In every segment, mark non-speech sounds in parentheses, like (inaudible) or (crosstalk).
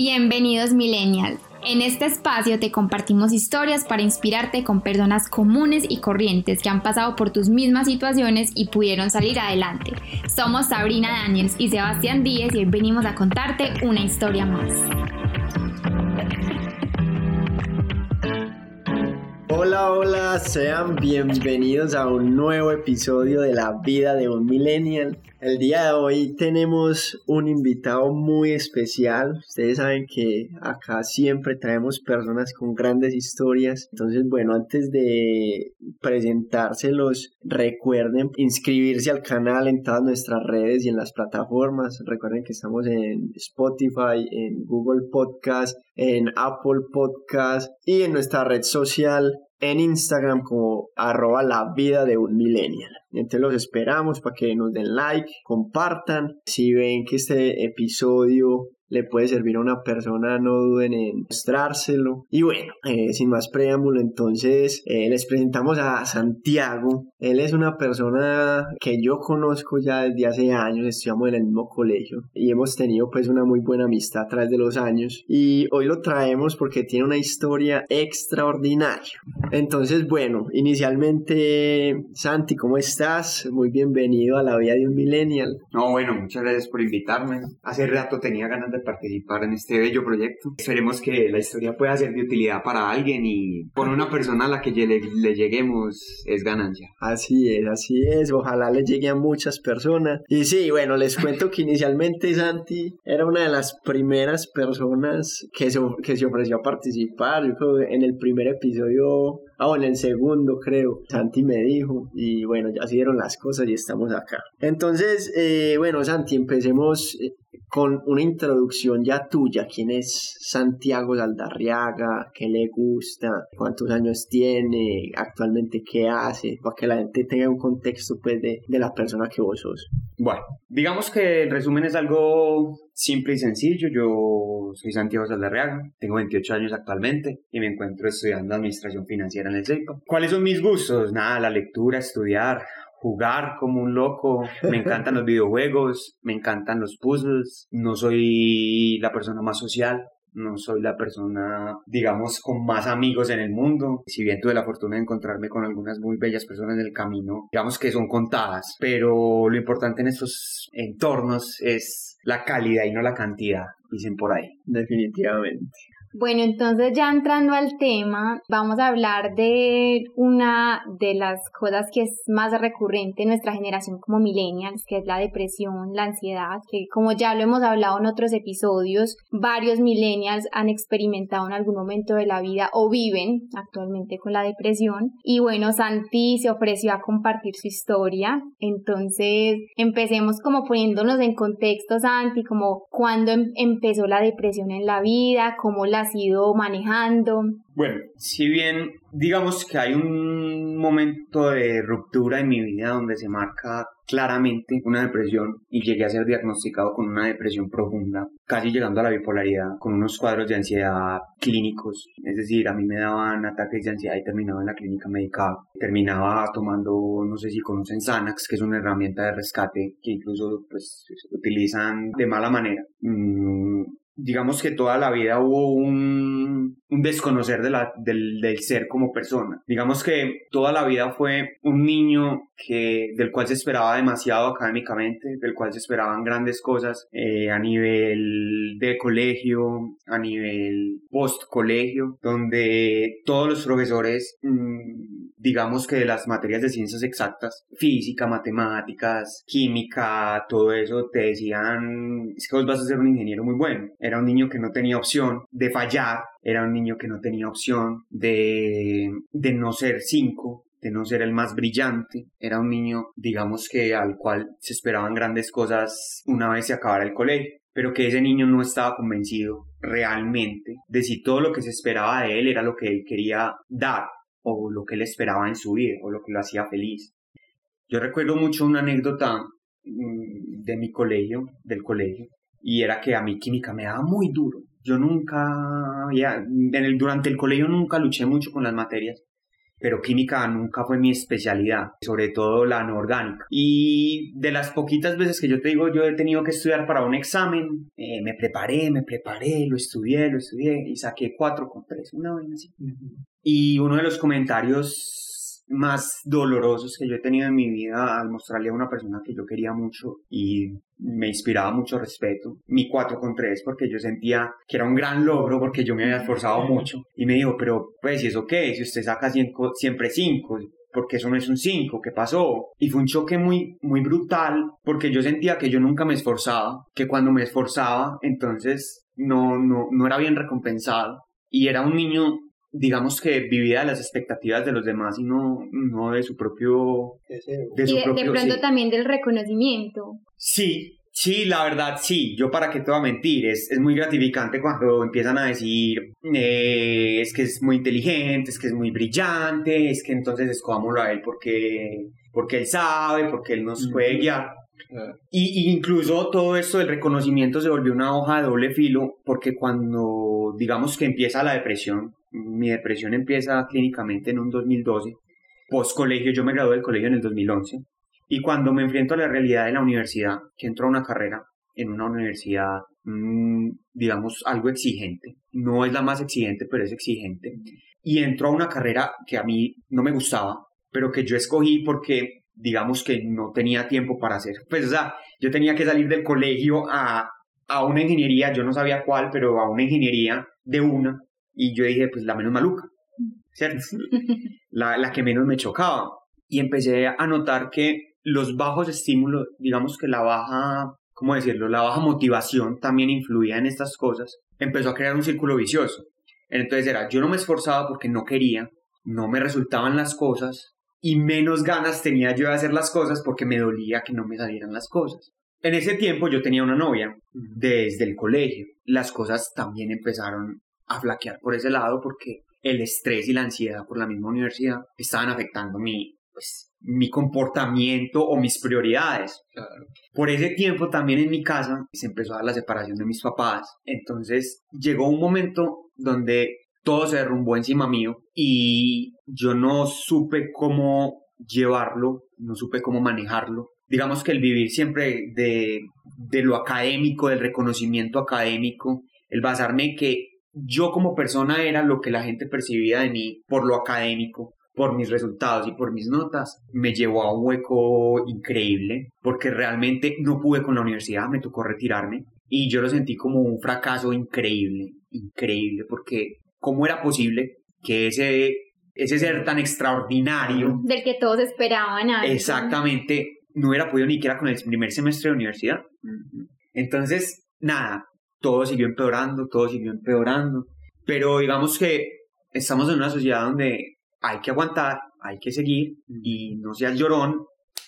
Bienvenidos Millennial. En este espacio te compartimos historias para inspirarte con personas comunes y corrientes que han pasado por tus mismas situaciones y pudieron salir adelante. Somos Sabrina Daniels y Sebastián Díez y hoy venimos a contarte una historia más. Hola, hola, sean bienvenidos a un nuevo episodio de La vida de un millennial. El día de hoy tenemos un invitado muy especial. Ustedes saben que acá siempre traemos personas con grandes historias. Entonces, bueno, antes de presentárselos, recuerden inscribirse al canal en todas nuestras redes y en las plataformas. Recuerden que estamos en Spotify, en Google Podcast, en Apple Podcast y en nuestra red social en Instagram como arroba la vida de un millennial. Entonces los esperamos para que nos den like, compartan. Si ven que este episodio le puede servir a una persona, no duden en mostrárselo. Y bueno, eh, sin más preámbulo, entonces eh, les presentamos a Santiago. Él es una persona que yo conozco ya desde hace años, estudiamos en el mismo colegio y hemos tenido pues una muy buena amistad a través de los años. Y hoy lo traemos porque tiene una historia extraordinaria. Entonces, bueno, inicialmente, Santi, ¿cómo estás? Muy bienvenido a la vida de un millennial. No, bueno, muchas gracias por invitarme. Hace rato tenía ganas de participar en este bello proyecto. Esperemos que la historia pueda ser de utilidad para alguien y por una persona a la que le, le lleguemos es ganancia. Así es, así es. Ojalá le llegue a muchas personas. Y sí, bueno, les cuento que inicialmente Santi era una de las primeras personas que se, que se ofreció a participar. Yo creo que en el primer episodio Ah, en el segundo creo, Santi me dijo y bueno, ya se dieron las cosas y estamos acá. Entonces, eh, bueno, Santi, empecemos eh, con una introducción ya tuya. ¿Quién es Santiago Saldarriaga? ¿Qué le gusta? ¿Cuántos años tiene? ¿Actualmente qué hace? Para que la gente tenga un contexto pues de, de la persona que vos sos. Bueno, digamos que el resumen es algo simple y sencillo. Yo soy Santiago Saldarriaga, tengo 28 años actualmente y me encuentro estudiando Administración Financiera en el CEIPA. ¿Cuáles son mis gustos? Nada, la lectura, estudiar, jugar como un loco, me (laughs) encantan los videojuegos, me encantan los puzzles, no soy la persona más social, no soy la persona, digamos, con más amigos en el mundo. Si bien tuve la fortuna de encontrarme con algunas muy bellas personas en el camino, digamos que son contadas, pero lo importante en estos entornos es la calidad y no la cantidad, dicen por ahí. Definitivamente. Bueno, entonces ya entrando al tema, vamos a hablar de una de las cosas que es más recurrente en nuestra generación como millennials, que es la depresión, la ansiedad, que como ya lo hemos hablado en otros episodios, varios millennials han experimentado en algún momento de la vida o viven actualmente con la depresión. Y bueno, Santi se ofreció a compartir su historia, entonces empecemos como poniéndonos en contexto, Santi, como cuándo em-, empezó la depresión en la vida, cómo la has ido manejando? Bueno, si bien digamos que hay un momento de ruptura en mi vida donde se marca claramente una depresión y llegué a ser diagnosticado con una depresión profunda, casi llegando a la bipolaridad, con unos cuadros de ansiedad clínicos, es decir, a mí me daban ataques de ansiedad y terminaba en la clínica médica, terminaba tomando, no sé si conocen Xanax, que es una herramienta de rescate que incluso pues utilizan de mala manera. Mm, digamos que toda la vida hubo un, desconocer del, del, ser como persona. Digamos que toda la vida fue un niño que, del cual se esperaba demasiado académicamente, del cual se esperaban grandes cosas eh, a nivel de colegio, a nivel post colegio, donde todos los profesores, mmm, digamos que las materias de ciencias exactas, física, matemáticas, química, todo eso, te decían, es que vos vas a ser un ingeniero muy bueno era un niño que no tenía opción de fallar, era un niño que no tenía opción de, de no ser cinco, de no ser el más brillante, era un niño, digamos que al cual se esperaban grandes cosas una vez se acabara el colegio, pero que ese niño no estaba convencido realmente de si todo lo que se esperaba de él era lo que él quería dar o lo que él esperaba en su vida o lo que lo hacía feliz. Yo recuerdo mucho una anécdota mm, de mi colegio, del colegio, y era que a mí química me daba muy duro. Yo nunca, ya, en el, durante el colegio nunca luché mucho con las materias pero química nunca fue mi especialidad, sobre todo la no orgánica. Y de las poquitas veces que yo te digo, yo he tenido que estudiar para un examen, eh, me preparé, me preparé, lo estudié, lo estudié y saqué cuatro con tres, una vez así. Y uno de los comentarios más dolorosos que yo he tenido en mi vida al mostrarle a una persona que yo quería mucho y me inspiraba mucho respeto. Mi 4 con 3 porque yo sentía que era un gran logro porque yo me había esforzado mucho. Y me dijo, pero pues, ¿y eso qué? Si usted saca siempre 5, porque eso no es un 5, ¿qué pasó? Y fue un choque muy, muy brutal porque yo sentía que yo nunca me esforzaba, que cuando me esforzaba, entonces no, no, no era bien recompensado. Y era un niño digamos que vivía de las expectativas de los demás y no, no de su propio... De y de, pronto también del reconocimiento. Sí, sí, la verdad sí, yo para qué te voy a mentir, es, es muy gratificante cuando empiezan a decir eh, es que es muy inteligente, es que es muy brillante, es que entonces escogámoslo a él porque, porque él sabe, porque él nos puede guiar. Y, incluso todo esto del reconocimiento se volvió una hoja de doble filo porque cuando digamos que empieza la depresión, mi depresión empieza clínicamente en un 2012. Post colegio, yo me gradué del colegio en el 2011. Y cuando me enfrento a la realidad de la universidad, que entro a una carrera en una universidad, mm, digamos, algo exigente. No es la más exigente, pero es exigente. Y entro a una carrera que a mí no me gustaba, pero que yo escogí porque, digamos, que no tenía tiempo para hacer. Pues, o sea, yo tenía que salir del colegio a, a una ingeniería, yo no sabía cuál, pero a una ingeniería de una, y yo dije, pues la menos maluca, ¿cierto? (laughs) La, la que menos me chocaba. Y empecé a notar que los bajos estímulos, digamos que la baja, ¿cómo decirlo? La baja motivación también influía en estas cosas. Empezó a crear un círculo vicioso. Entonces era, yo no me esforzaba porque no quería, no me resultaban las cosas y menos ganas tenía yo de hacer las cosas porque me dolía que no me salieran las cosas. En ese tiempo yo tenía una novia desde el colegio. Las cosas también empezaron a flaquear por ese lado porque el estrés y la ansiedad por la misma universidad estaban afectando mi, pues, mi comportamiento o mis prioridades. Por ese tiempo también en mi casa se empezó a dar la separación de mis papás. Entonces llegó un momento donde todo se derrumbó encima mío y yo no supe cómo llevarlo, no supe cómo manejarlo. Digamos que el vivir siempre de, de lo académico, del reconocimiento académico, el basarme que yo como persona era lo que la gente percibía de mí por lo académico, por mis resultados y por mis notas, me llevó a un hueco increíble, porque realmente no pude con la universidad, me tocó retirarme y yo lo sentí como un fracaso increíble, increíble, porque ¿cómo era posible que ese, ese ser tan extraordinario... Del que todos esperaban. Exactamente, no hubiera podido ni siquiera con el primer semestre de universidad. Entonces, nada, todo siguió empeorando, todo siguió empeorando. Pero digamos que estamos en una sociedad donde hay que aguantar, hay que seguir y no seas llorón,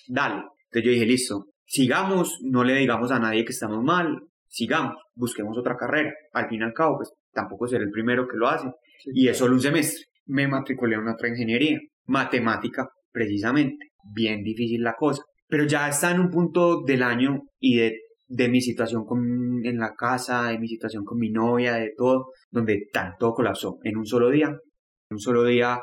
dale. Entonces yo dije, listo, sigamos, no le digamos a nadie que estamos mal, sigamos, busquemos otra carrera. Al fin y al cabo, pues tampoco seré el primero que lo hace. y es solo un semestre. Me matriculé en otra ingeniería, matemática, precisamente. Bien difícil la cosa. Pero ya está en un punto del año y de de mi situación con, en la casa, de mi situación con mi novia, de todo, donde tanto colapsó en un solo día. En un solo día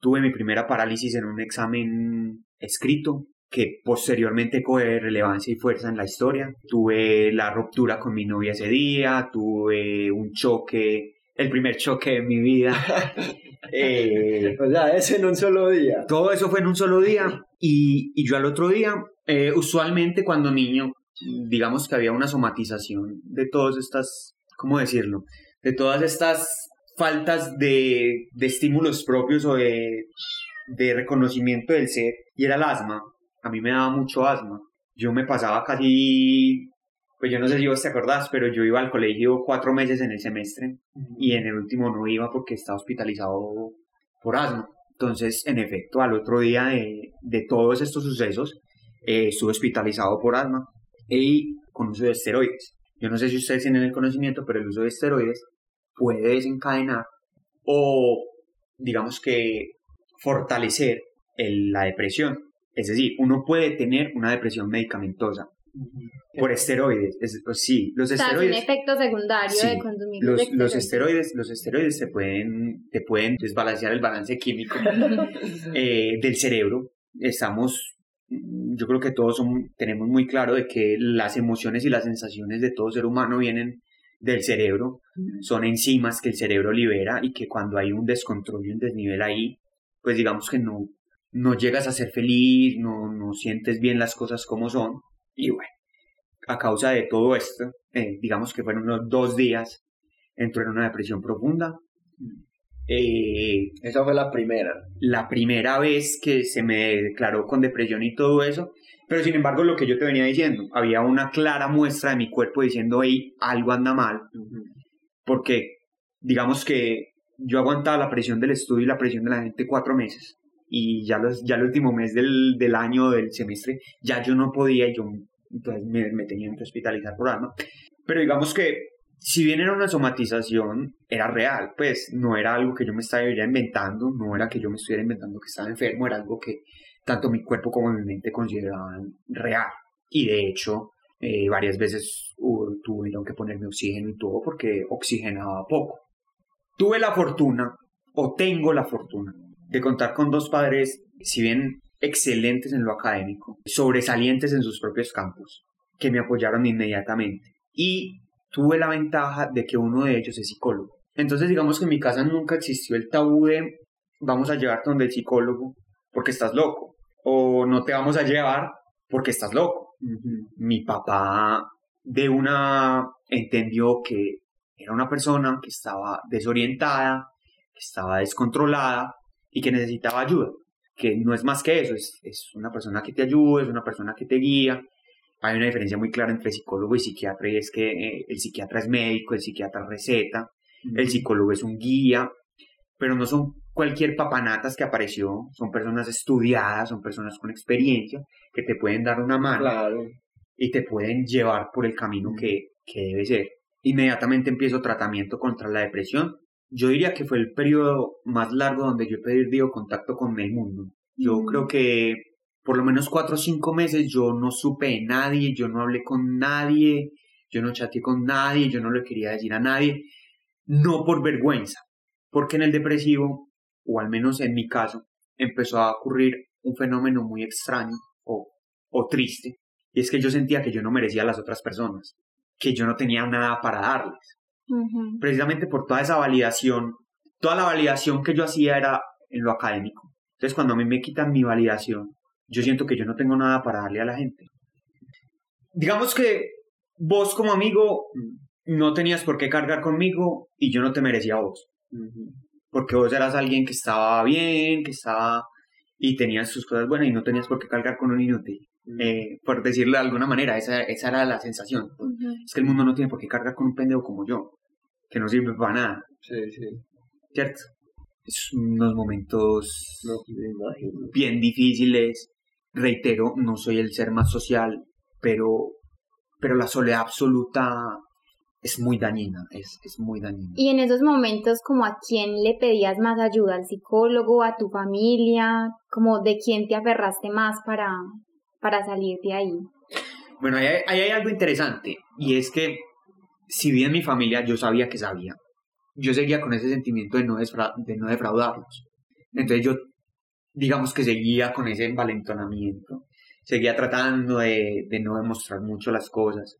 tuve mi primera parálisis en un examen escrito que posteriormente coge relevancia y fuerza en la historia. Tuve la ruptura con mi novia ese día, tuve un choque, el primer choque de mi vida. (laughs) eh, o sea, ese en un solo día. Todo eso fue en un solo día y, y yo al otro día, eh, usualmente cuando niño digamos que había una somatización de todas estas, ¿cómo decirlo? De todas estas faltas de, de estímulos propios o de, de reconocimiento del ser, y era el asma. A mí me daba mucho asma. Yo me pasaba casi, pues yo no sé si vos te acordás, pero yo iba al colegio cuatro meses en el semestre y en el último no iba porque estaba hospitalizado por asma. Entonces, en efecto, al otro día de, de todos estos sucesos, eh, estuve hospitalizado por asma y con uso de esteroides. Yo no sé si ustedes tienen el conocimiento, pero el uso de esteroides puede desencadenar o, digamos que, fortalecer la depresión. Es decir, uno puede tener una depresión medicamentosa por esteroides. Es- pues sí, los O sea, es un esteroides. efecto secundario Sí, de consumir Los, esteroides. los esteroides, los esteroides te pueden, te pueden desbalancear el balance químico (laughs) eh, del cerebro. Estamos, yo creo que todos son- tenemos muy claro de que las emociones y las sensaciones de todo ser humano vienen del cerebro, son enzimas que el cerebro libera y que cuando hay un descontrol y un desnivel ahí, pues digamos que no, no llegas a ser feliz, no, no sientes bien las cosas como son. Y bueno, a causa de todo esto, eh, digamos que fueron unos dos días, entró en una depresión profunda. Eh, Esa fue la primera. la primera vez que se me declaró con depresión y todo eso, pero sin embargo lo que yo te venía diciendo, había una clara muestra de mi cuerpo diciendo, hey, algo anda mal, porque digamos que yo aguantaba la presión del estudio y la presión de la gente cuatro meses, y ya, los, ya el último mes del, del año, del semestre, ya yo no podía y yo entonces me, me tenían que hospitalizar por alma. Pero digamos que si bien era una somatización, era real, pues no era algo que yo me estuviera inventando, no era que yo me estuviera inventando que estaba enfermo, era algo que tanto mi cuerpo como mi mente consideraban real. Y de hecho, eh, varias veces hubo- tuvieron que ponerme oxígeno y todo porque oxigenaba poco. Tuve la fortuna, o tengo la fortuna, de contar con dos padres, si bien excelentes en lo académico, sobresalientes en sus propios campos, que me apoyaron inmediatamente. Y tuve la ventaja de que uno de ellos es psicólogo. Entonces digamos que en mi casa nunca existió el tabú de vamos a llevarte donde el psicólogo porque estás loco o no te vamos a llevar porque estás loco. Mi papá de una entendió que era una persona que estaba desorientada, que estaba descontrolada y que necesitaba ayuda. Que no es más que eso, es, es una persona que te ayuda, es una persona que te guía. Hay una diferencia muy clara entre psicólogo y psiquiatra y es que eh, el psiquiatra es médico, el psiquiatra receta, el psicólogo es un guía, pero no son cualquier papanatas que apareció, son personas estudiadas, son personas con experiencia que te pueden dar una mano Claro. y te pueden llevar por el camino que, que debe ser. Inmediatamente empiezo tratamiento contra la depresión. Yo diría que fue el periodo más largo donde yo he perdido contacto con el mundo. Yo creo que por lo menos cuatro o cinco meses yo no supe de nadie, yo no hablé con nadie, yo no chateé con nadie, yo no le quería decir a nadie, no por vergüenza, porque en el depresivo, o al menos en mi caso, empezó a ocurrir un fenómeno muy extraño o, o triste, y es que yo sentía que yo no merecía a las otras personas, que yo no tenía nada para darles. Ujú. Precisamente por toda esa validación, toda la validación que yo hacía era en lo académico. Entonces cuando a mí me quitan mi validación, yo siento que yo no tengo nada para darle a la gente. Digamos que vos como amigo no tenías por qué cargar conmigo y yo no te merecía a vos. Porque vos eras alguien que estaba bien, que estaba y tenías sus cosas buenas y no tenías por qué cargar con un inútil. Eh, por decirlo de alguna manera, esa, esa era la sensación. Ujú. Es que el mundo no tiene por qué cargar con un pendejo como yo, que no sirve para nada, Sí, sí. ¿cierto? Es unos momentos No, bien difíciles. Reitero, no soy el ser más social, pero, pero la soledad absoluta es muy dañina, es, es muy dañina. Y en esos momentos, como a quién le pedías más ayuda, al psicólogo, a tu familia, como de quién te aferraste más para, para salir de ahí. Bueno, ahí hay, ahí hay algo interesante, y es que si bien mi familia yo sabía que sabía, yo seguía con ese sentimiento de no, de no defraudarlos. Entonces yo, digamos que seguía con ese envalentonamiento, seguía tratando de, de no demostrar mucho las cosas,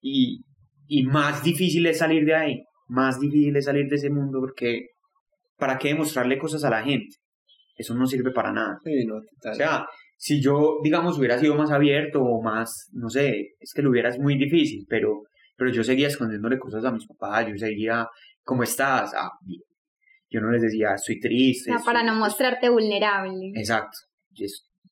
y, y más difícil es salir de ahí, más difícil es salir de ese mundo, porque ¿para qué demostrarle cosas a la gente? Eso no sirve para nada. Sí, no, total. O sea, si yo, digamos, hubiera sido más abierto o más, no sé, es que lo hubiera es muy difícil, pero, pero yo seguía escondiéndole cosas a mis papás, yo seguía, ¿cómo estás? Ah, bien. Yo no les decía, estoy O triste. sea, para no mostrarte vulnerable. Exacto.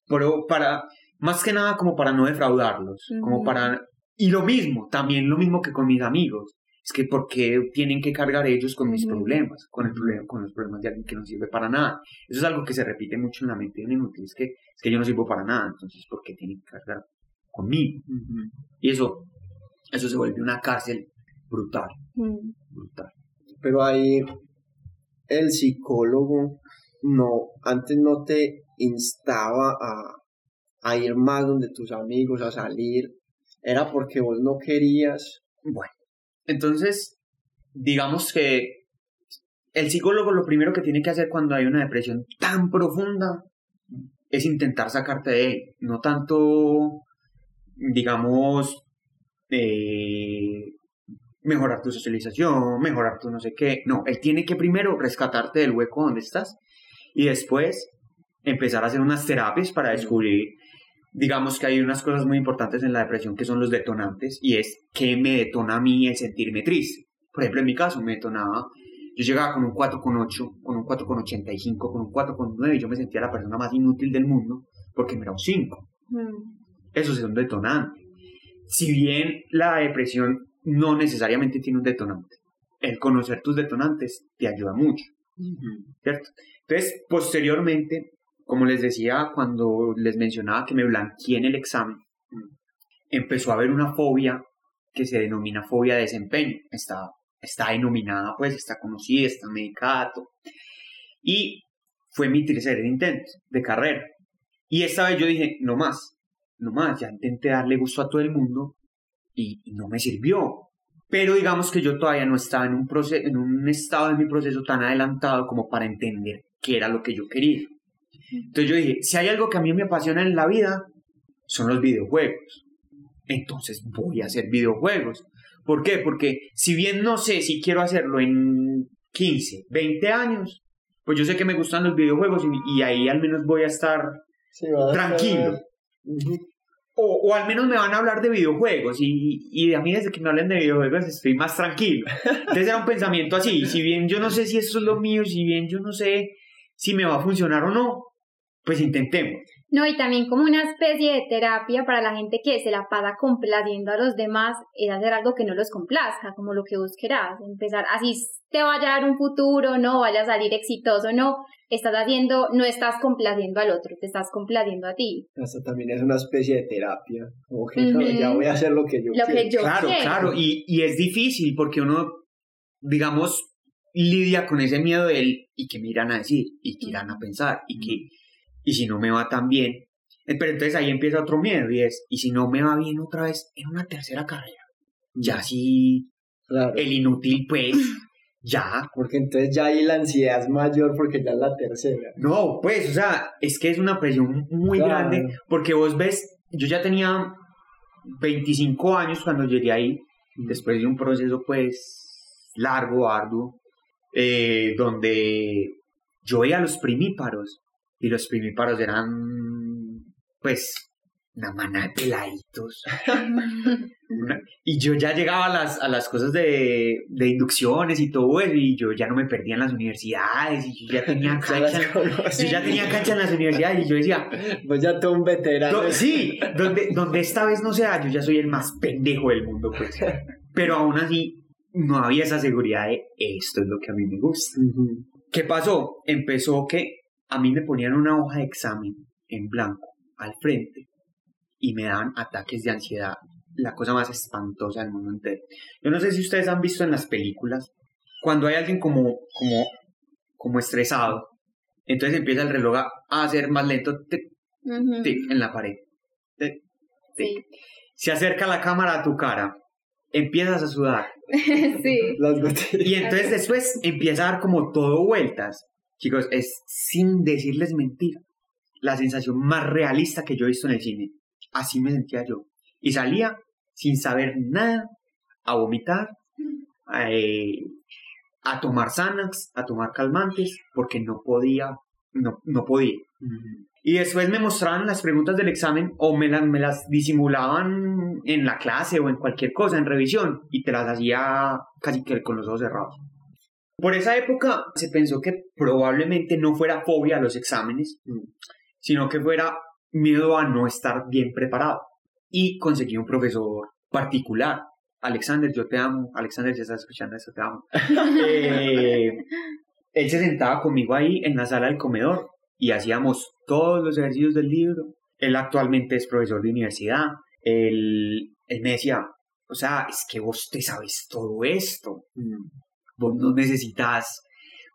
Pero para, más que nada como para no defraudarlos, como para... Y lo mismo, también lo mismo que con mis amigos. Es que ¿por qué tienen que cargar ellos con mis problemas? Con, el problema, con los problemas de alguien que no sirve para nada. Eso es algo que se repite mucho en la mente de un inútil. Es que, es que yo no sirvo para nada, entonces ¿por qué tienen que cargar conmigo? Y eso, eso se vuelve una cárcel brutal, brutal. Pero ahí el psicólogo no, antes no te instaba a, ir más donde tus amigos, a salir, era porque vos no querías. Bueno, entonces, digamos que el psicólogo lo primero que tiene que hacer cuando hay una depresión tan profunda es intentar sacarte de él, no tanto, digamos, eh, mejorar tu socialización, mejorar tu no sé qué, no, él tiene que primero rescatarte del hueco donde estás y después empezar a hacer unas terapias para descubrir, digamos que hay unas cosas muy importantes en la depresión que son los detonantes y es qué me detona a mí el sentirme triste. Por ejemplo, en mi caso me detonaba, yo llegaba con un 4,8, con un 4,85, con un 4,9 y yo me sentía la persona más inútil del mundo porque me era un 5. Eso es un detonante. Si bien la depresión no necesariamente tiene un detonante, el conocer tus detonantes te ayuda mucho. ¿Cierto? Entonces, posteriormente, como les decía cuando les mencionaba que me blanqueé en el examen, empezó a haber una fobia que se denomina fobia de desempeño. Está, está denominada, pues, está conocida, está medicada. Y fue mi tercer intento de carrera. Y esta vez yo dije, no más, no más, ya intenté darle gusto a todo el mundo y, no me sirvió. Pero digamos que yo todavía no estaba en un, proceso, en un estado de mi proceso tan adelantado como para entender qué era lo que yo quería. Entonces yo dije, si hay algo que a mí me apasiona en la vida, son los videojuegos. Entonces voy a hacer videojuegos. ¿Por qué? Porque si bien no sé si quiero hacerlo en 15, 20 años, pues yo sé que me gustan los videojuegos y, ahí al menos voy a estar tranquilo. O, o, al menos me van a hablar de videojuegos y, y a mí desde que me hablen de videojuegos estoy más tranquilo. Entonces era un pensamiento así, si bien yo no sé si eso es lo mío, si bien yo no sé si me va a funcionar o no, pues intentemos. No, y también como una especie de terapia para la gente que se la pasa complaciendo a los demás, es hacer algo que no los complazca, como lo que vos querás, empezar, así te vaya a dar un futuro, no vaya a salir exitoso, no, estás haciendo, no estás complaciendo al otro, te estás complaciendo a ti. Eso también es una especie de terapia, como que ya voy a hacer lo que yo lo Que yo claro, claro, y, y es difícil porque uno, digamos, lidia con ese miedo de él y que me irán a decir y que irán a pensar y que y si no me va tan bien. Eh, pero entonces ahí empieza otro miedo y es, y si no me va bien otra vez en una tercera carrera, ya sí, el inútil pues, (laughs) ya. Porque entonces ya ahí la ansiedad es mayor porque ya es la tercera. No, pues, o sea, es que es una presión muy grande porque vos ves, yo ya tenía 25 años cuando llegué ahí, después de un proceso pues largo, arduo, eh, donde yo veía a los primíparos y los primíparos eran, pues, una manada de peladitos. (laughs) y yo ya llegaba a las, a las cosas de, de, inducciones y todo eso, y yo ya no me perdía en las universidades, y yo ya tenía (laughs) cancha, yo ya tenía cancha en las universidades, y yo decía... Pues ya todo un veterano. sí, donde, donde esta vez no sea, yo ya soy el más pendejo del mundo, pues. Pero aún así, no había esa seguridad de esto es lo que a mí me gusta. ¿Qué pasó? Empezó que a mí me ponían una hoja de examen en blanco al frente y me daban ataques de ansiedad, la cosa más espantosa del mundo entero. Yo no sé si ustedes han visto en las películas, cuando hay alguien como, como, como estresado, entonces empieza el reloj a, hacer más lento en la pared. Se acerca la cámara a tu cara, empiezas a sudar. (laughs) sí. Y entonces después empieza a dar como todo vueltas. Chicos, es sin decirles mentira, la sensación más realista que yo he visto en el cine. Así me sentía yo. Y salía sin saber nada, a vomitar, eh, a tomar Xanax, a tomar calmantes, porque no podía, no, no podía. Y después me mostraban las preguntas del examen o me las, me las disimulaban en la clase o en cualquier cosa, en revisión, y te las hacía casi que con los ojos cerrados. Por esa época se pensó que probablemente no fuera fobia a los exámenes, sino que fuera miedo a no estar bien preparado. Y conseguí un profesor particular. Alexander, yo te amo. Alexander, ya estás escuchando esto, te amo. (laughs) Eh, él se sentaba conmigo ahí en la sala del comedor y hacíamos todos los ejercicios del libro. Él actualmente es profesor de universidad. Él, me decía, o sea, es que vos te sabes todo esto vos no necesitas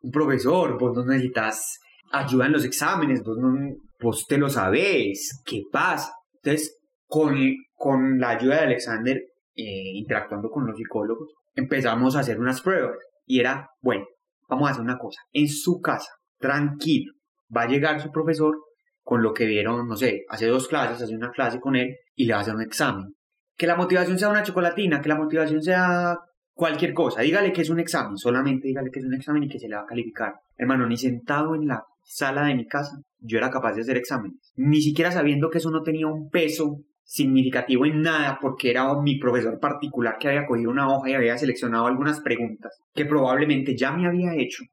un profesor, vos no necesitas ayuda en los exámenes, vos, no, vos te lo sabés, qué pasa. Entonces, con, con la ayuda de Alexander, eh, interactuando con los psicólogos, empezamos a hacer unas pruebas. Y era, bueno, vamos a hacer una cosa. En su casa, tranquilo, va a llegar su profesor con lo que vieron, no sé, hace dos clases, hace una clase con él y le va a hacer un examen. Que la motivación sea una chocolatina, que la motivación sea cualquier cosa, dígale que es un examen, solamente dígale que es un examen y que se le va a calificar. Hermano, ni sentado en la sala de mi casa, yo era capaz de hacer exámenes, ni siquiera sabiendo que eso no tenía un peso significativo en nada porque era mi profesor particular que había cogido una hoja y había seleccionado algunas preguntas que probablemente ya me había hecho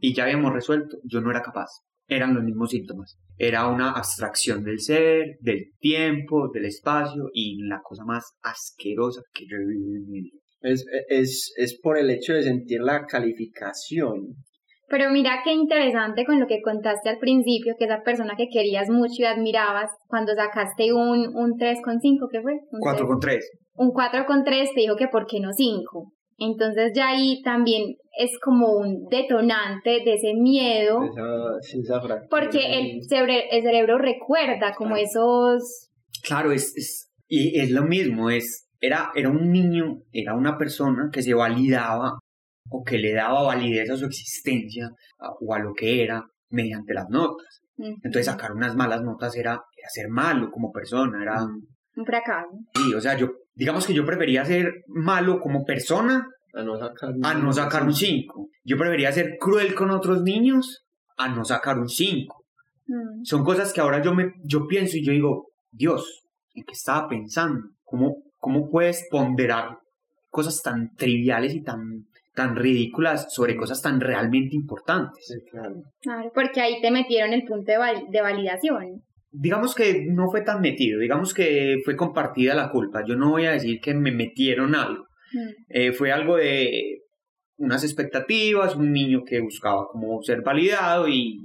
y ya habíamos resuelto, yo no era capaz. Eran los mismos síntomas. Era una abstracción del ser, del tiempo, del espacio y la cosa más asquerosa que yo he vivido en mi vida. Es, es, es por el hecho de sentir la calificación. Pero mira qué interesante con lo que contaste al principio, que esa persona que querías mucho y admirabas, cuando sacaste un, un 3,5, ¿qué fue? Un 4,3. Un 4,3 te dijo que por qué no 5. Entonces ya ahí también es como un detonante de ese miedo. Esa, esa fractura. Porque el cerebro, el cerebro recuerda como esos... Claro, es, es, y es lo mismo, es, era, era un niño, era una persona que se validaba o que le daba validez a su existencia a- o a lo que era mediante las notas. Entonces sacar unas malas notas era, era ser malo como persona, era... Un fracaso. Sí, o sea, yo, digamos que yo prefería ser malo como persona A no sacar, a no sacar un 5. Yo prefería ser cruel con otros niños a no sacar un 5. Mm. Son cosas que ahora yo, me, yo pienso y yo digo, Dios, ¿en qué estaba pensando? ¿Cómo, cómo puedes ponderar cosas tan triviales y tan, tan ridículas sobre cosas tan realmente importantes? Sí, claro. Claro, porque ahí te metieron el punto de, val- de validación. Digamos que no fue tan metido, digamos que fue compartida la culpa. Yo no voy a decir que me metieron algo. Mm. Eh, fue algo de unas expectativas, un niño que buscaba como ser validado y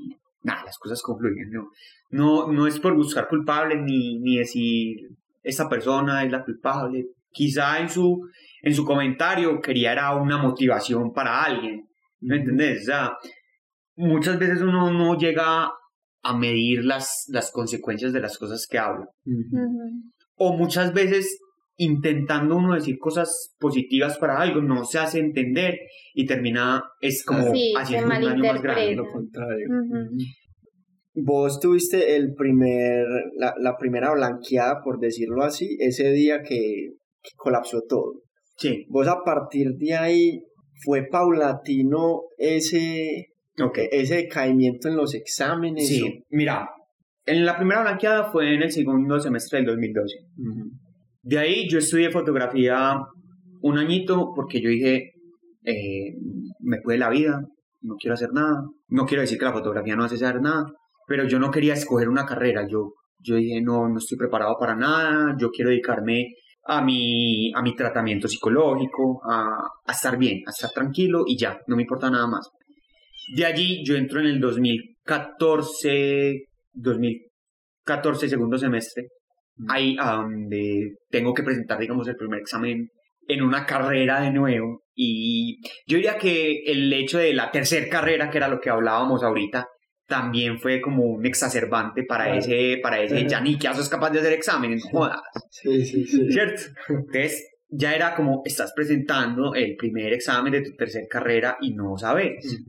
nada, las cosas confluyen. No, no, no es por buscar culpables ni, ni decir esta persona es la culpable. Quizá en su, en su comentario quería era una motivación para alguien. ¿Me entendés? O sea, muchas veces uno no llega a medir las, las consecuencias de las cosas que habla o muchas veces intentando uno decir cosas positivas para algo, no se hace entender y termina, es como Sí, haciendo un daño más grande. Lo contrario. Vos tuviste el primer, la, la primera blanqueada, por decirlo así, ese día que, que colapsó todo. Sí, Vos a partir de ahí fue paulatino ese, ok. ese decaimiento en los exámenes. Sí, mira, en la primera blanqueada fue en el segundo semestre del 2012. Ujú. De ahí yo estudié fotografía un añito porque yo dije, eh, me puede la vida, no quiero hacer nada. No quiero decir que la fotografía no hace hacer nada, pero yo no quería escoger una carrera. Yo, yo dije, no, no estoy preparado para nada, yo quiero dedicarme a mi, a mi tratamiento psicológico, a, a estar bien, a estar tranquilo y ya, no me importa nada más. De allí yo entro en el 2014, 2014 segundo semestre, ahí a donde tengo que presentar, digamos, el primer examen en una carrera de nuevo. Y yo diría que el hecho de la tercera carrera, que era lo que hablábamos ahorita, también fue como un exacerbante para Claro. ese, para ese, ya ni que sos capaz de hacer exámenes, no jodas, Sí, sí, sí. ¿cierto? Entonces, ya era como, estás presentando el primer examen de tu tercera carrera y no sabes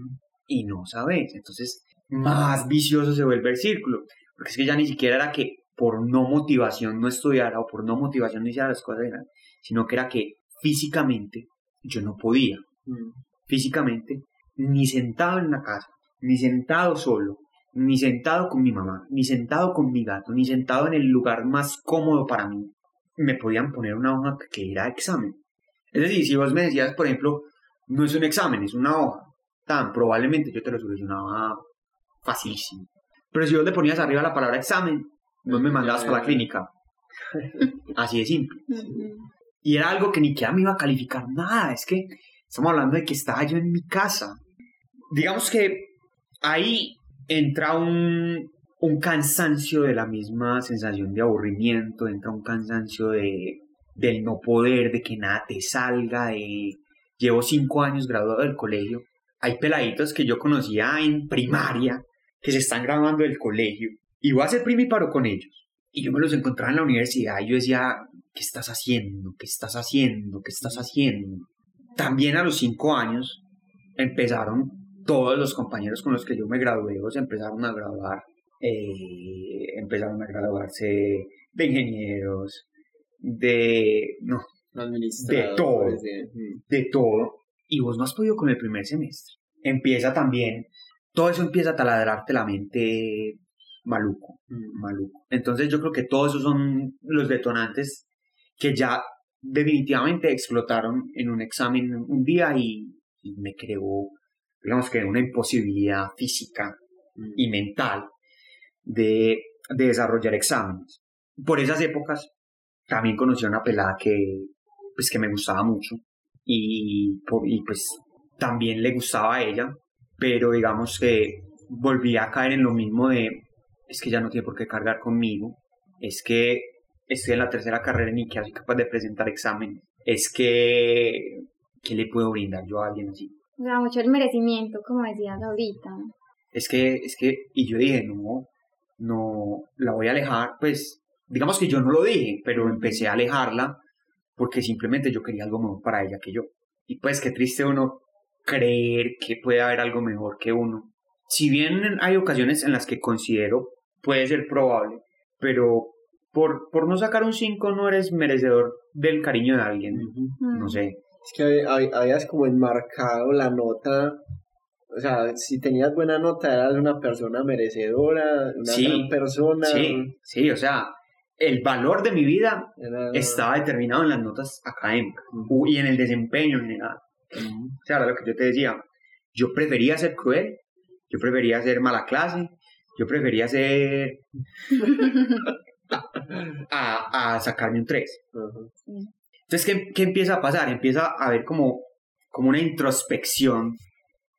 y no sabes. Entonces, más vicioso se vuelve el círculo. Porque es que ya ni siquiera era que por no motivación no estudiara o por no motivación no hiciera las cosas, sino que era que físicamente yo no podía. Físicamente, ni sentado en la casa, ni sentado solo, ni sentado con mi mamá, ni sentado con mi gato, ni sentado en el lugar más cómodo para mí, me podían poner una hoja que era examen. Es decir, si vos me decías, por ejemplo, no es un examen, es una hoja, tan probablemente yo te lo solucionaba facilísimo. Pero si vos le ponías arriba la palabra examen, vos me mandabas para la clínica. (laughs) Así de simple. Y era algo que ni siquiera me iba a calificar nada. Es que estamos hablando de que estaba yo en mi casa. Digamos que ahí entra un, cansancio de la misma sensación de aburrimiento, entra un cansancio de, del no poder, de que nada te salga, de... Llevo cinco años graduado del colegio. Hay peladitos que yo conocía en primaria que se están graduando del colegio. Y voy a hacer primiparo con ellos. y yo me los encontraba en la universidad y yo decía, ¿qué estás haciendo? ¿Qué estás haciendo? ¿Qué estás haciendo? También a los cinco años empezaron todos los compañeros con los que yo me gradué, se empezaron a graduar, eh, empezaron a graduarse de ingenieros, de, no, de todo, de todo, y vos no has podido con el primer semestre. Empieza también, todo eso empieza a taladrarte la mente maluco, mm. maluco. Entonces yo creo que todos esos son los detonantes que ya definitivamente explotaron en un examen un día y, me creó, digamos que una imposibilidad física mm. y mental de, de desarrollar exámenes. Por esas épocas también conocí a una pelada que, pues, que me gustaba mucho y, y pues también le gustaba a ella, pero digamos que volví a caer en lo mismo de, es que ya no tiene por qué cargar conmigo, es que estoy en la tercera carrera ni que soy capaz de presentar exámenes, es que, ¿qué le puedo brindar yo a alguien así? Da mucho el merecimiento, como decías ahorita. Es que, es que, y yo dije, no, no, la voy a alejar, pues, digamos que yo no lo dije, pero empecé a alejarla porque simplemente yo quería algo mejor para ella que yo. Y pues qué triste uno creer que puede haber algo mejor que uno. Si bien hay ocasiones en las que considero puede ser probable, pero por, por no sacar un 5 no eres merecedor del cariño de alguien. No sé. Es que habías como enmarcado la nota o sea, si tenías buena nota, eras una persona merecedora, una gran persona. Sí, sí, o sea, el valor de mi vida estaba determinado en las notas académicas y en el desempeño en general. O sea, lo que yo te decía, yo prefería ser cruel, yo prefería ser mala clase, yo prefería ser... (laughs) a, a, sacarme un 3. Entonces, ¿qué, ¿qué, empieza a pasar? Empieza a haber como, como una introspección,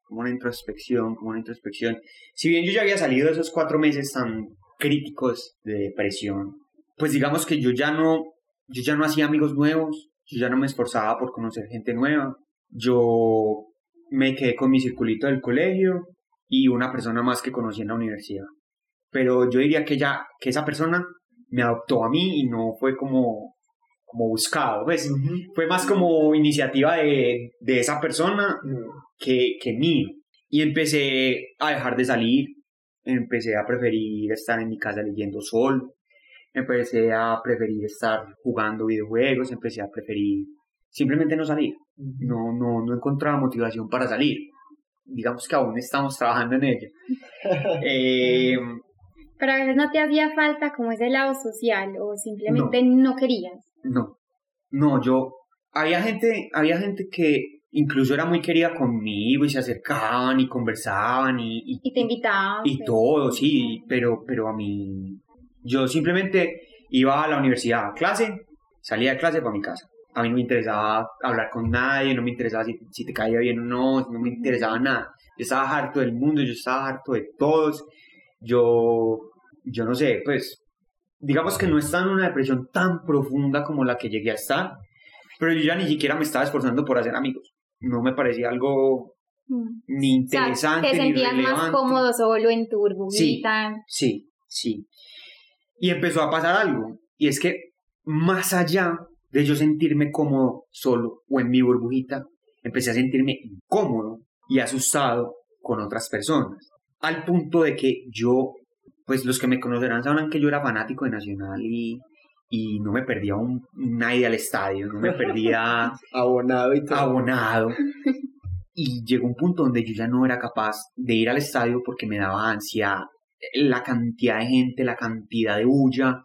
como una introspección, como una introspección. Si bien yo ya había salido de esos cuatro meses tan críticos de depresión, pues digamos que yo ya no, yo ya no hacía amigos nuevos, yo ya no me esforzaba por conocer gente nueva, yo me quedé con mi circulito del colegio y una persona más que conocí en la universidad. Pero yo diría que ya, que esa persona me adoptó a mí y no fue como, como buscado, pues fue más como iniciativa de, de esa persona que, que mío. Y empecé a dejar de salir, empecé a preferir estar en mi casa leyendo solo, empecé a preferir estar jugando videojuegos, empecé a preferir simplemente no salir. No, no, no encontraba motivación para salir. Digamos que aún estamos trabajando en ello. (laughs) eh, Pero a veces no te hacía falta como ese lado social o simplemente no, querías. No, no, yo, había gente, había gente que incluso era muy querida conmigo y se acercaban y conversaban y... Y, te invitaban. Y todo, sí, pero, pero a mí yo simplemente iba a la universidad a clase, salía de clase para mi casa. A mí no me interesaba hablar con nadie, no me interesaba si, te caía bien o no, no me interesaba nada. Yo estaba harto del mundo, yo estaba harto de todos. Yo, yo no sé, pues, digamos que no estaba en una depresión tan profunda como la que llegué a estar, pero yo ya ni siquiera me estaba esforzando por hacer amigos. No me parecía algo mm. ni interesante. O te sentías más cómodo solo en tu burbujita. Sí, sí, sí. Y empezó a pasar algo, y es que más allá de yo sentirme cómodo solo o en mi burbujita, empecé a sentirme incómodo y asustado con otras personas, al punto de que yo, pues los que me conocerán sabrán que yo era fanático de Nacional y, y no me perdía un, una ida al estadio, no me perdía (laughs) abonado y todo. abonado. (laughs) Y llegó un punto donde yo ya no era capaz de ir al estadio porque me daba ansiedad la cantidad de gente, la cantidad de bulla,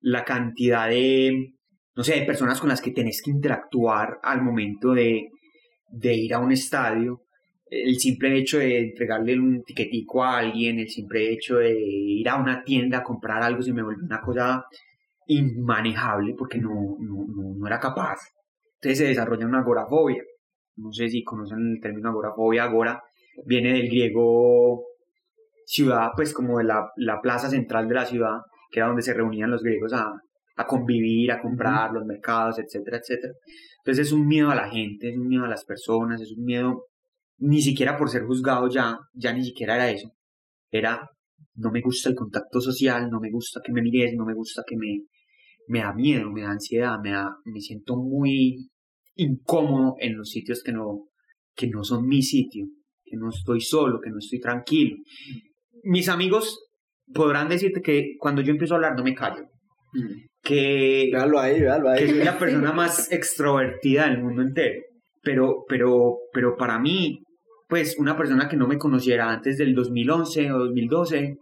la cantidad de, no sé, de personas con las que tenés que interactuar al momento de, de ir a un estadio. El simple hecho de entregarle un tiquetico a alguien, el simple hecho de ir a una tienda a comprar algo se me volvió una cosa inmanejable porque no, no, no, era capaz. Entonces se desarrolla una agorafobia. No sé si conocen el término agorafobia. Agora viene del griego ciudad, pues como de la, la, plaza central de la ciudad, que era donde se reunían los griegos a, a convivir, a comprar, los mercados, etcétera, etcétera. Entonces es un miedo a la gente, es un miedo a las personas, es un miedo ni siquiera por ser juzgado ya, ya ni siquiera era eso. Era no me gusta el contacto social, no me gusta que me mires, no me gusta que me, me da miedo, me da ansiedad, me, da, me siento muy incómodo en los sitios que no, que no son mi sitio, que no estoy solo, que no estoy tranquilo. Mis amigos podrán decirte que cuando yo empiezo a hablar no me callo. Que, Véalo ahí, véalo ahí. que soy la (laughs) persona más extrovertida del mundo entero. Pero, pero, pero para mí, pues una persona que no me conociera antes del 2011 o 2012,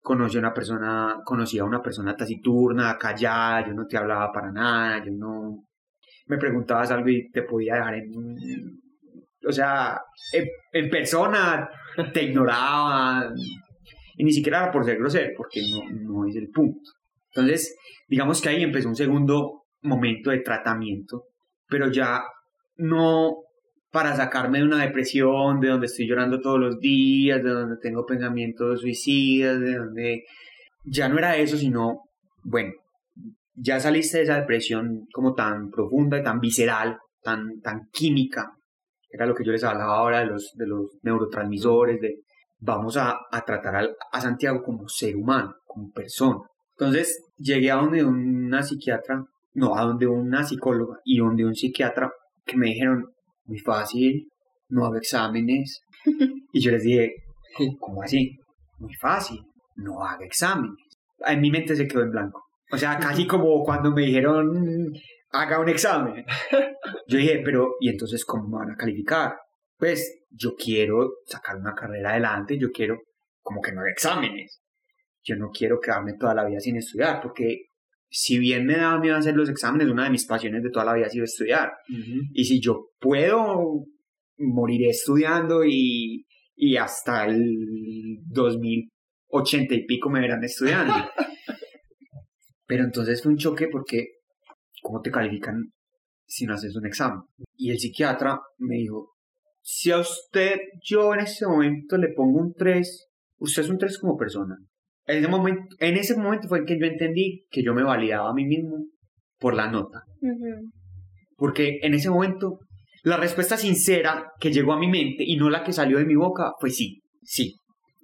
conocí a una persona, conocía a una persona taciturna, callada, yo no te hablaba para nada, yo no me preguntabas algo y te podía dejar en o sea, en, en persona te ignoraba y ni siquiera era por ser grosero, porque no, no es el punto. Entonces, digamos que ahí empezó un segundo momento de tratamiento, pero ya no para sacarme de una depresión, de donde estoy llorando todos los días, de donde tengo pensamientos suicidas, de donde ya no era eso, sino, bueno, ya saliste de esa depresión como tan profunda y tan visceral, tan, tan química, era lo que yo les hablaba ahora de los, de los neurotransmisores, de vamos a, a tratar al- a Santiago como ser humano, como persona. Entonces llegué a donde una psiquiatra, no, a donde una psicóloga y donde un psiquiatra que me dijeron, muy fácil, no hago exámenes. (laughs) y yo les dije, ¿cómo así? Muy fácil, no haga exámenes. En mi mente se quedó en blanco. O sea, casi (laughs) como cuando me dijeron, haga un examen. (laughs) Yo dije, pero ¿y entonces cómo me van a calificar? Pues yo quiero sacar una carrera adelante, yo quiero como que no haga exámenes. Yo no quiero quedarme toda la vida sin estudiar, porque si bien me daba miedo hacer los exámenes, una de mis pasiones de toda la vida ha sido estudiar. Y si yo puedo, moriré estudiando y, y hasta el 2080 y pico me verán estudiando. (laughs) Pero entonces fue un choque porque, ¿cómo te califican si no haces un examen? Y el psiquiatra me dijo, si a usted yo en este momento le pongo un 3, usted es un 3 como persona. En ese, momento, en ese momento fue que yo entendí que yo me validaba a mí mismo por la nota. Porque en ese momento la respuesta sincera que llegó a mi mente y no la que salió de mi boca fue sí, sí.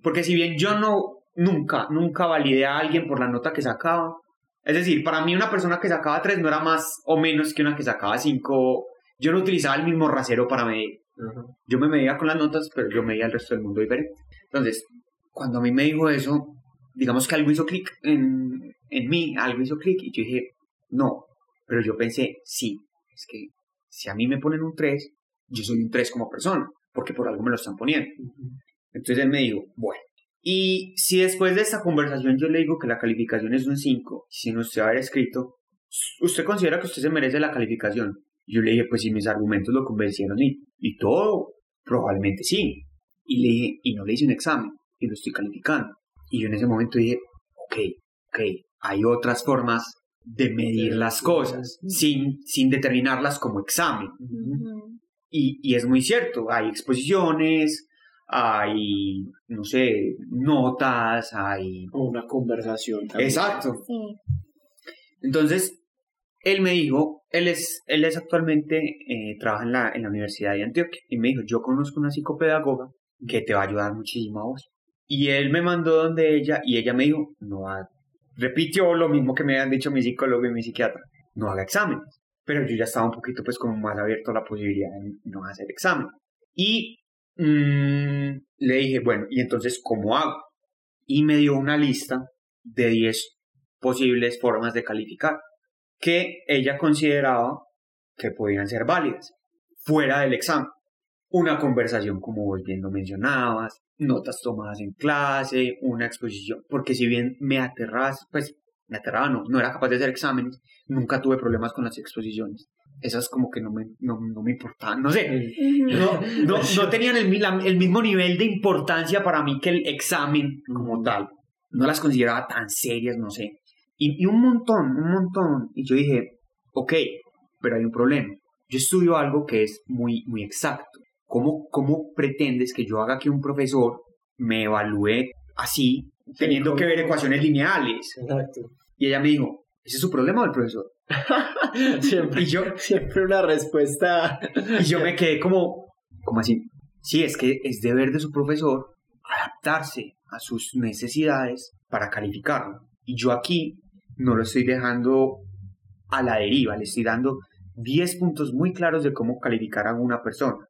Porque si bien yo no, nunca, nunca validé a alguien por la nota que sacaba, es decir, para mí una persona que sacaba 3 no era más o menos que una que sacaba 5, yo no utilizaba el mismo rasero para medir. Yo me medía con las notas, pero yo medía el resto del mundo diferente. Entonces, cuando a mí me dijo eso, digamos que algo hizo clic en, en mí, algo hizo clic y yo dije, no, pero yo pensé, sí, es que si a mí me ponen un 3, yo soy un 3 como persona, porque por algo me lo están poniendo. Entonces él me dijo, bueno, y si después de esta conversación yo le digo que la calificación es un 5, sin usted haber escrito, ¿usted considera que usted se merece la calificación? Yo le dije, pues si mis argumentos lo convencieron y, y todo, probablemente sí. Y le dije, y no le hice un examen, y lo estoy calificando. Y yo en ese momento dije, ok, ok, hay otras formas de medir las cosas sin, sin determinarlas como examen. Y, y es muy cierto, hay exposiciones, hay, no sé, notas, hay... O una conversación. también. Exacto. Sí. Entonces, él me dijo, él es, él es actualmente, eh, trabaja en la, en la Universidad de Antioquia, y me dijo, yo conozco una psicopedagoga que te va a ayudar muchísimo a vos. Y él me mandó donde ella, y ella me dijo, no haga, repitió lo mismo que me habían dicho mi psicólogo y mi psiquiatra, no haga exámenes. Pero yo ya estaba un poquito pues como más abierto a la posibilidad de no hacer examen. Y mm, le dije, bueno, ¿y entonces cómo hago? Y me dio una lista de 10 posibles formas de calificar que ella consideraba que podían ser válidas fuera del examen. Una conversación, como vos bien lo mencionabas, notas tomadas en clase, una exposición, porque si bien me aterraba, pues me aterraba, no, no era capaz de hacer exámenes, nunca tuve problemas con las exposiciones. Esas como que no me, no, no me importaban, no sé, no, no, (laughs) no tenían el, mi- la- el mismo nivel de importancia para mí que el examen como tal. No las consideraba tan serias, no sé. Y, y un montón, un montón. Y yo dije, ok, pero hay un problema. Yo estudio algo que es muy, muy exacto. ¿Cómo, ¿Cómo pretendes que yo haga que un profesor me evalúe así, teniendo que ver ecuaciones lineales? Exacto. Y ella me dijo, ¿ese es su problema o el profesor? (laughs) Siempre, Y yo, siempre una respuesta. Y yo me quedé como, como así? Sí, es que es deber de su profesor adaptarse a sus necesidades para calificarlo. Y yo aquí no lo estoy dejando a la deriva, le estoy dando 10 puntos muy claros de cómo calificar a una persona.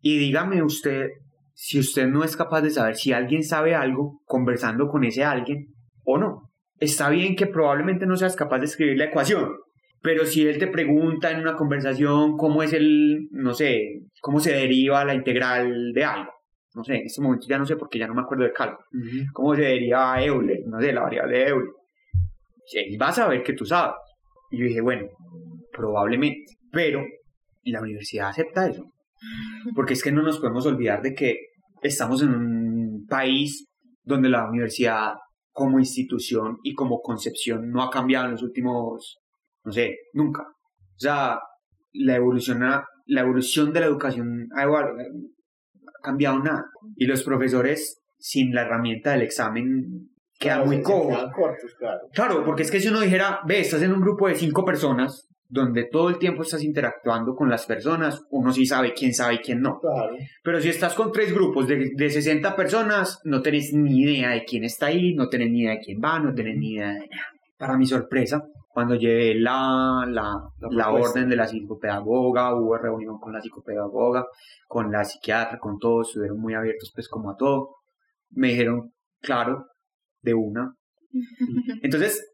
Y dígame usted, si usted no es capaz de saber si alguien sabe algo conversando con ese alguien o no. Está bien que probablemente no seas capaz de escribir la ecuación, pero si él te pregunta en una conversación cómo es el, no sé, cómo se deriva la integral de algo, no sé, en este momento ya no sé porque ya no me acuerdo del cálculo, cómo se deriva Euler, no sé, la variable de Euler, él va a saber que tú sabes. Y yo dije, bueno, probablemente, pero la universidad acepta eso. Porque es que no nos podemos olvidar de que estamos en un país donde la universidad como institución y como concepción no ha cambiado en los últimos, no sé, nunca. O sea, la evolución, la evolución de la educación ha, ha cambiado nada. Y los profesores, sin la herramienta del examen, quedan muy cojos. Claro. claro, porque es que si uno dijera, ve, estás en un grupo de cinco personas, donde todo el tiempo estás interactuando con las personas, uno sí sabe quién sabe y quién no. Pero si estás con tres grupos de, de 60 personas, no tenés ni idea de quién está ahí, no tenés ni idea de quién va, no tenés ni idea de nada. Para mi sorpresa, cuando llevé la, la, la, orden de la psicopedagoga, hubo reunión con la psicopedagoga, con la psiquiatra, con todos, estuvieron muy abiertos pues como a todo. Me dijeron, claro, de una. (laughs) Entonces,